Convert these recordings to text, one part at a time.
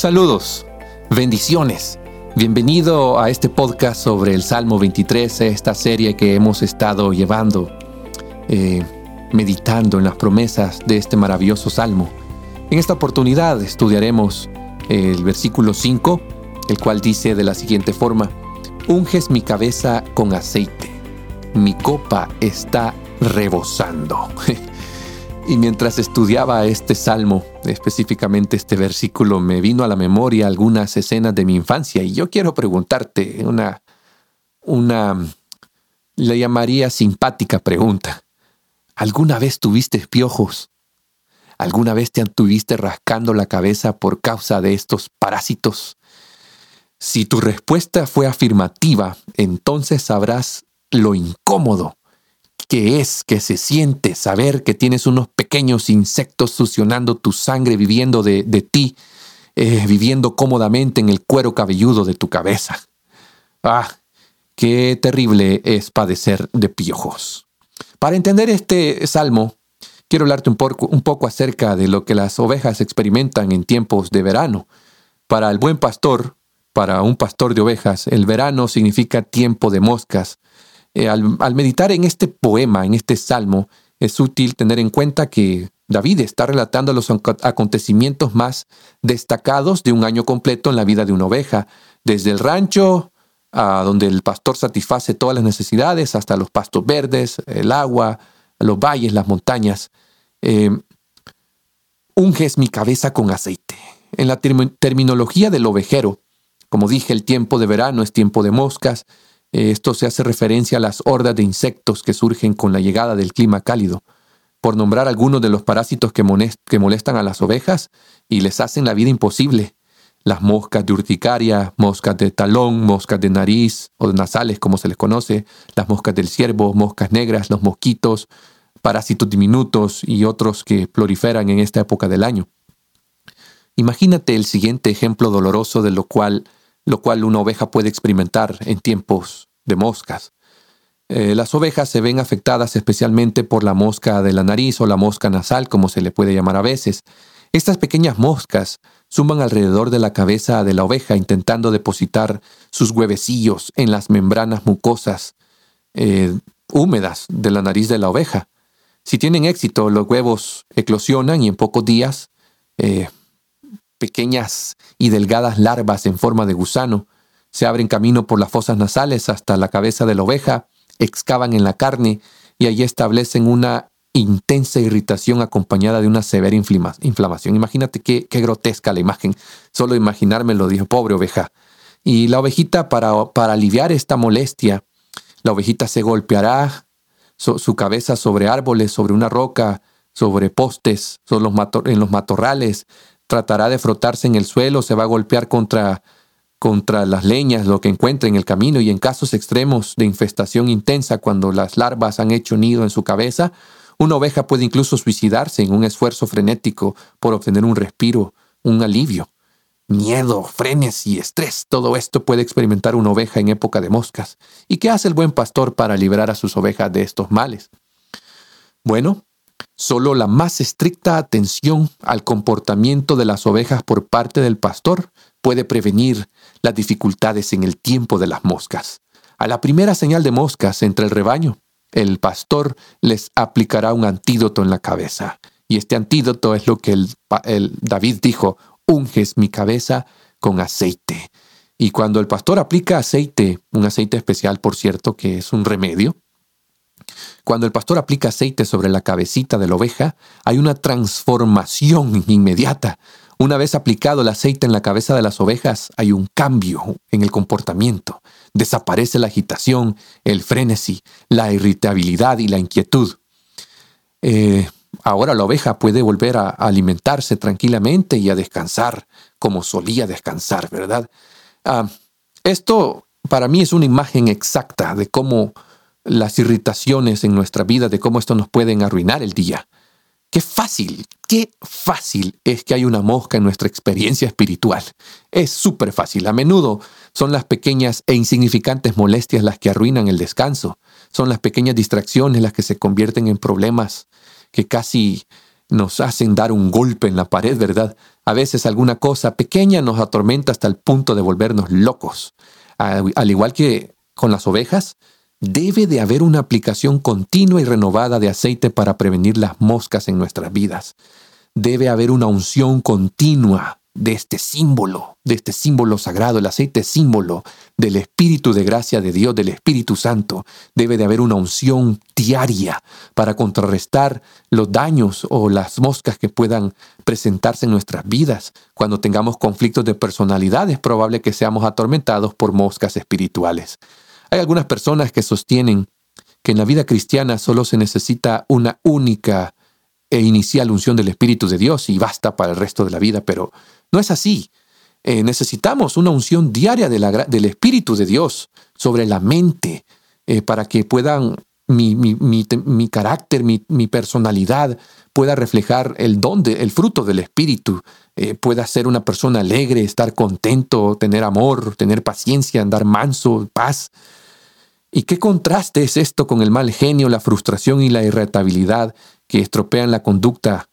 Saludos, bendiciones. Bienvenido a este podcast sobre el Salmo 23, esta serie que hemos estado llevando, eh, meditando en las promesas de este maravilloso salmo. En esta oportunidad estudiaremos el versículo 5, el cual dice de la siguiente forma, Unges mi cabeza con aceite, mi copa está rebosando. Y mientras estudiaba este salmo, específicamente este versículo, me vino a la memoria algunas escenas de mi infancia y yo quiero preguntarte una, una, le llamaría simpática pregunta. ¿Alguna vez tuviste piojos? ¿Alguna vez te tuviste rascando la cabeza por causa de estos parásitos? Si tu respuesta fue afirmativa, entonces sabrás lo incómodo que es, que se siente saber que tienes unos pequeños insectos succionando tu sangre, viviendo de, ti, eh, viviendo cómodamente en el cuero cabelludo de tu cabeza. Ah, qué terrible es padecer de piojos. Para entender este salmo, quiero hablarte un poco, un poco acerca de lo que las ovejas experimentan en tiempos de verano. Para el buen pastor, para un pastor de ovejas, el verano significa tiempo de moscas, eh, al, meditar en este poema, en este salmo, es útil tener en cuenta que David está relatando los acontecimientos más destacados de un año completo en la vida de una oveja, desde el rancho, a donde el pastor satisface todas las necesidades, hasta los pastos verdes, el agua, los valles, las montañas. Eh, unges mi cabeza con aceite. En la terminología del ovejero, como dije, el tiempo de verano es tiempo de moscas, esto se hace referencia a las hordas de insectos que surgen con la llegada del clima cálido, por nombrar algunos de los parásitos que, molestan a las ovejas y les hacen la vida imposible. Las moscas de urticaria, moscas de talón, moscas de nariz o de nasales, como se les conoce, las moscas del ciervo, moscas negras, los mosquitos, parásitos diminutos y otros que proliferan en esta época del año. Imagínate el siguiente ejemplo doloroso de lo cual lo cual una oveja puede experimentar en tiempos de moscas. Eh, las ovejas se ven afectadas especialmente por la mosca de la nariz o la mosca nasal, como se le puede llamar a veces. Estas pequeñas moscas suman alrededor de la cabeza de la oveja intentando depositar sus huevecillos en las membranas mucosas eh, húmedas de la nariz de la oveja. Si tienen éxito, los huevos eclosionan y en pocos días eh, pequeñas y delgadas larvas en forma de gusano se abren camino por las fosas nasales hasta la cabeza de la oveja, excavan en la carne y allí establecen una intensa irritación acompañada de una severa inflamación. Imagínate qué, grotesca la imagen. Solo imaginármelo, dijo, pobre oveja. Y la ovejita, para, para aliviar esta molestia, la ovejita se golpeará su cabeza sobre árboles, sobre una roca, sobre postes, sobre en los matorrales, tratará de frotarse en el suelo, se va a golpear contra, contra las leñas, lo que encuentre en el camino, y en casos extremos de infestación intensa, cuando las larvas han hecho nido en su cabeza, una oveja puede incluso suicidarse en un esfuerzo frenético por obtener un respiro, un alivio. Miedo, frenes y estrés, todo esto puede experimentar una oveja en época de moscas. ¿Y qué hace el buen pastor para librar a sus ovejas de estos males? Bueno, Solo la más estricta atención al comportamiento de las ovejas por parte del pastor puede prevenir las dificultades en el tiempo de las moscas. A la primera señal de moscas entre el rebaño, el pastor les aplicará un antídoto en la cabeza. Y este antídoto es lo que el, David dijo, unges mi cabeza con aceite. Y cuando el pastor aplica aceite, un aceite especial por cierto, que es un remedio, cuando el pastor aplica aceite sobre la cabecita de la oveja, hay una transformación inmediata. Una vez aplicado el aceite en la cabeza de las ovejas, hay un cambio en el comportamiento. Desaparece la agitación, el frenesí, la irritabilidad y la inquietud. Eh, ahora la oveja puede volver a alimentarse tranquilamente y a descansar como solía descansar, ¿verdad? Ah, esto para mí es una imagen exacta de cómo las irritaciones en nuestra vida, de cómo esto nos pueden arruinar el día. Qué fácil, qué fácil es que hay una mosca en nuestra experiencia espiritual. Es súper fácil. A menudo son las pequeñas e insignificantes molestias las que arruinan el descanso. Son las pequeñas distracciones las que se convierten en problemas que casi nos hacen dar un golpe en la pared, ¿verdad? A veces alguna cosa pequeña nos atormenta hasta el punto de volvernos locos. Al igual que con las ovejas, debe de haber una aplicación continua y renovada de aceite para prevenir las moscas en nuestras vidas. Debe haber una unción continua de este símbolo, de este símbolo sagrado, el aceite símbolo del Espíritu de gracia de Dios, del Espíritu Santo. Debe de haber una unción diaria para contrarrestar los daños o las moscas que puedan presentarse en nuestras vidas. Cuando tengamos conflictos de personalidad es probable que seamos atormentados por moscas espirituales. Hay algunas personas que sostienen que en la vida cristiana solo se necesita una única e inicial unción del Espíritu de Dios y basta para el resto de la vida, pero no es así. Eh, necesitamos una unción diaria del Espíritu de Dios sobre la mente eh, para que puedan mi, mi, carácter, mi, personalidad pueda reflejar el don, el fruto del Espíritu, eh, pueda ser una persona alegre, estar contento, tener amor, tener paciencia, andar manso, paz. ¿Y qué contraste es esto con el mal genio, la frustración y la irritabilidad que estropean la conducta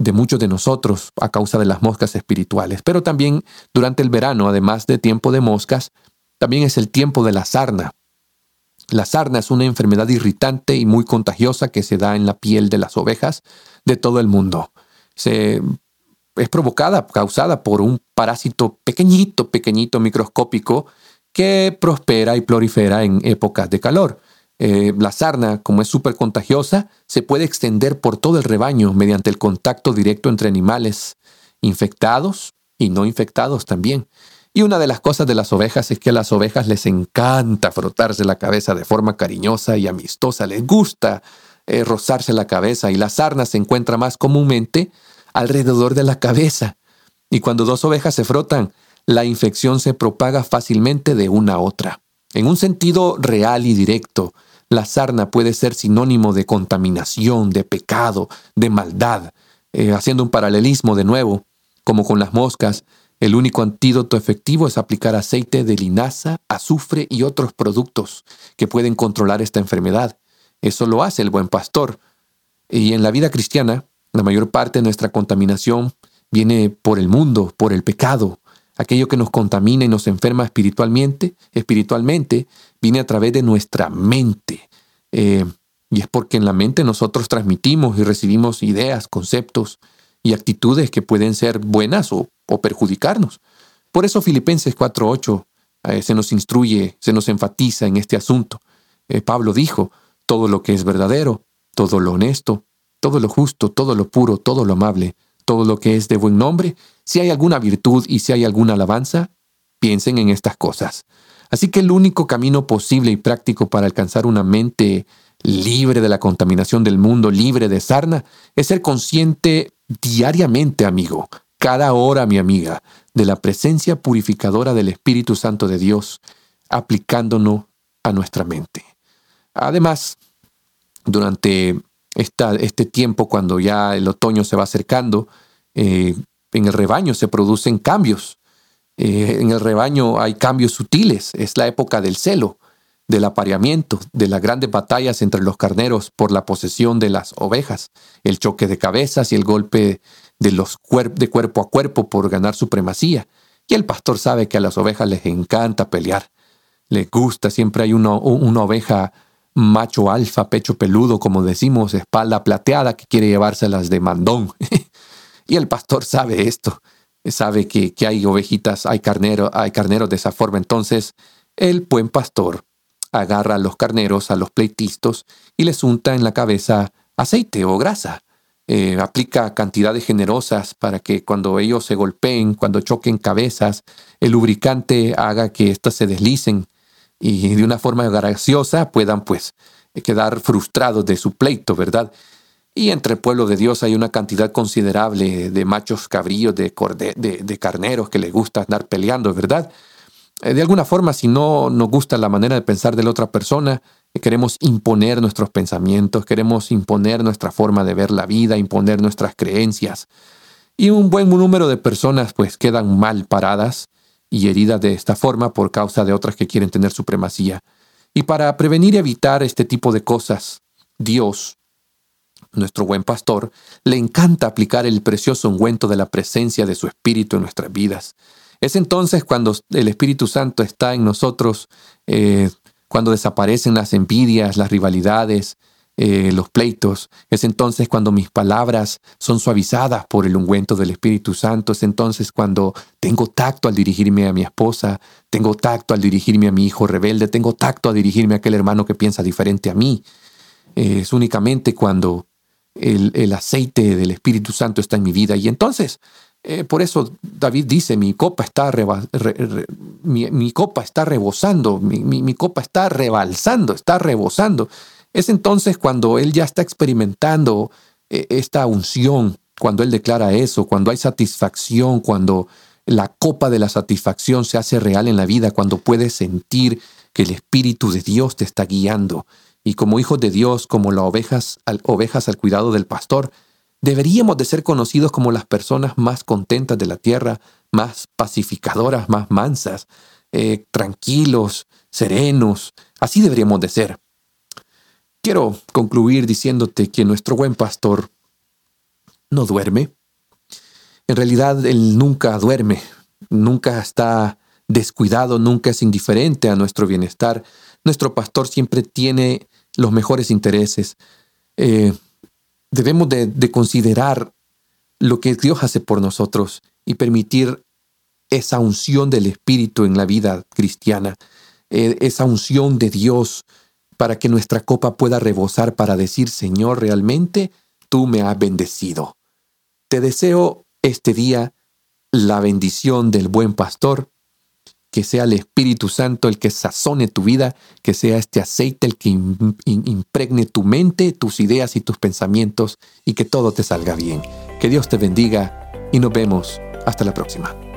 de muchos de nosotros a causa de las moscas espirituales. Pero también durante el verano, además de tiempo de moscas, también es el tiempo de la sarna. La sarna es una enfermedad irritante y muy contagiosa que se da en la piel de las ovejas de todo el mundo. Se, es provocada, causada por un parásito pequeñito, pequeñito, microscópico, que prospera y prolifera en épocas de calor. Eh, la sarna, como es súper contagiosa, se puede extender por todo el rebaño mediante el contacto directo entre animales infectados y no infectados también. Y una de las cosas de las ovejas es que a las ovejas les encanta frotarse la cabeza de forma cariñosa y amistosa, les gusta eh, rozarse la cabeza y la sarna se encuentra más comúnmente alrededor de la cabeza. Y cuando dos ovejas se frotan, la infección se propaga fácilmente de una a otra. En un sentido real y directo, la sarna puede ser sinónimo de contaminación, de pecado, de maldad. Eh, haciendo un paralelismo de nuevo, como con las moscas, el único antídoto efectivo es aplicar aceite de linaza, azufre y otros productos que pueden controlar esta enfermedad. Eso lo hace el buen pastor. Y en la vida cristiana, la mayor parte de nuestra contaminación viene por el mundo, por el pecado. Aquello que nos contamina y nos enferma espiritualmente, espiritualmente, viene a través de nuestra mente. Eh, y es porque en la mente nosotros transmitimos y recibimos ideas, conceptos y actitudes que pueden ser buenas o, perjudicarnos. Por eso Filipenses 4.8 eh, se nos instruye, se nos enfatiza en este asunto. Eh, Pablo dijo, todo lo que es verdadero, todo lo honesto, todo lo justo, todo lo puro, todo lo amable, todo lo que es de buen nombre, si hay alguna virtud y si hay alguna alabanza, piensen en estas cosas. Así que el único camino posible y práctico para alcanzar una mente libre de la contaminación del mundo, libre de sarna, es ser consciente diariamente, amigo, cada hora, mi amiga, de la presencia purificadora del Espíritu Santo de Dios, aplicándonos a nuestra mente. Además, durante este tiempo, cuando ya el otoño se va acercando, eh, en el rebaño se producen cambios eh, en el rebaño hay cambios sutiles, es la época del celo, del apareamiento, de las grandes batallas entre los carneros por la posesión de las ovejas, el choque de cabezas y el golpe de, los de cuerpo a cuerpo por ganar supremacía. Y el pastor sabe que a las ovejas les encanta pelear, les gusta, siempre hay una, una oveja macho alfa, pecho peludo, como decimos, espalda plateada, que quiere llevárselas de mandón. y el pastor sabe esto sabe que, hay ovejitas, hay carneros, hay carneros de esa forma. Entonces, el buen pastor agarra a los carneros, a los pleitistos, y les unta en la cabeza aceite o grasa. Eh, aplica cantidades generosas para que cuando ellos se golpeen, cuando choquen cabezas, el lubricante haga que éstas se deslicen y de una forma graciosa puedan pues quedar frustrados de su pleito, ¿verdad? Y entre el pueblo de Dios hay una cantidad considerable de machos cabríos, de, de, carneros que les gusta andar peleando, ¿verdad? Eh, de alguna forma, si no nos gusta la manera de pensar de la otra persona, eh, queremos imponer nuestros pensamientos, queremos imponer nuestra forma de ver la vida, imponer nuestras creencias. Y un buen número de personas pues quedan mal paradas y heridas de esta forma por causa de otras que quieren tener supremacía. Y para prevenir y evitar este tipo de cosas, Dios nuestro buen pastor, le encanta aplicar el precioso ungüento de la presencia de su Espíritu en nuestras vidas. Es entonces cuando el Espíritu Santo está en nosotros, eh, cuando desaparecen las envidias, las rivalidades, eh, los pleitos. Es entonces cuando mis palabras son suavizadas por el ungüento del Espíritu Santo. Es entonces cuando tengo tacto al dirigirme a mi esposa, tengo tacto al dirigirme a mi hijo rebelde, tengo tacto a dirigirme a aquel hermano que piensa diferente a mí. es únicamente cuando el, aceite del Espíritu Santo está en mi vida. Y entonces, eh, por eso David dice, mi copa está, mi, copa está rebosando, mi, copa está rebalsando, está rebosando. Es entonces cuando él ya está experimentando eh, esta unción, cuando él declara eso, cuando hay satisfacción, cuando la copa de la satisfacción se hace real en la vida, cuando puedes sentir que el Espíritu de Dios te está guiando y como hijos de Dios, como las ovejas al, ovejas al cuidado del pastor, deberíamos de ser conocidos como las personas más contentas de la tierra, más pacificadoras, más mansas, eh, tranquilos, serenos. Así deberíamos de ser. Quiero concluir diciéndote que nuestro buen pastor no duerme. En realidad, él nunca duerme, nunca está descuidado, nunca es indiferente a nuestro bienestar. Nuestro pastor siempre tiene los mejores intereses. Eh, debemos de, considerar lo que Dios hace por nosotros y permitir esa unción del Espíritu en la vida cristiana, eh, esa unción de Dios para que nuestra copa pueda rebosar para decir, Señor, realmente tú me has bendecido. Te deseo este día la bendición del buen pastor que sea el Espíritu Santo el que sazone tu vida, que sea este aceite el que impregne tu mente, tus ideas y tus pensamientos y que todo te salga bien. Que Dios te bendiga y nos vemos hasta la próxima.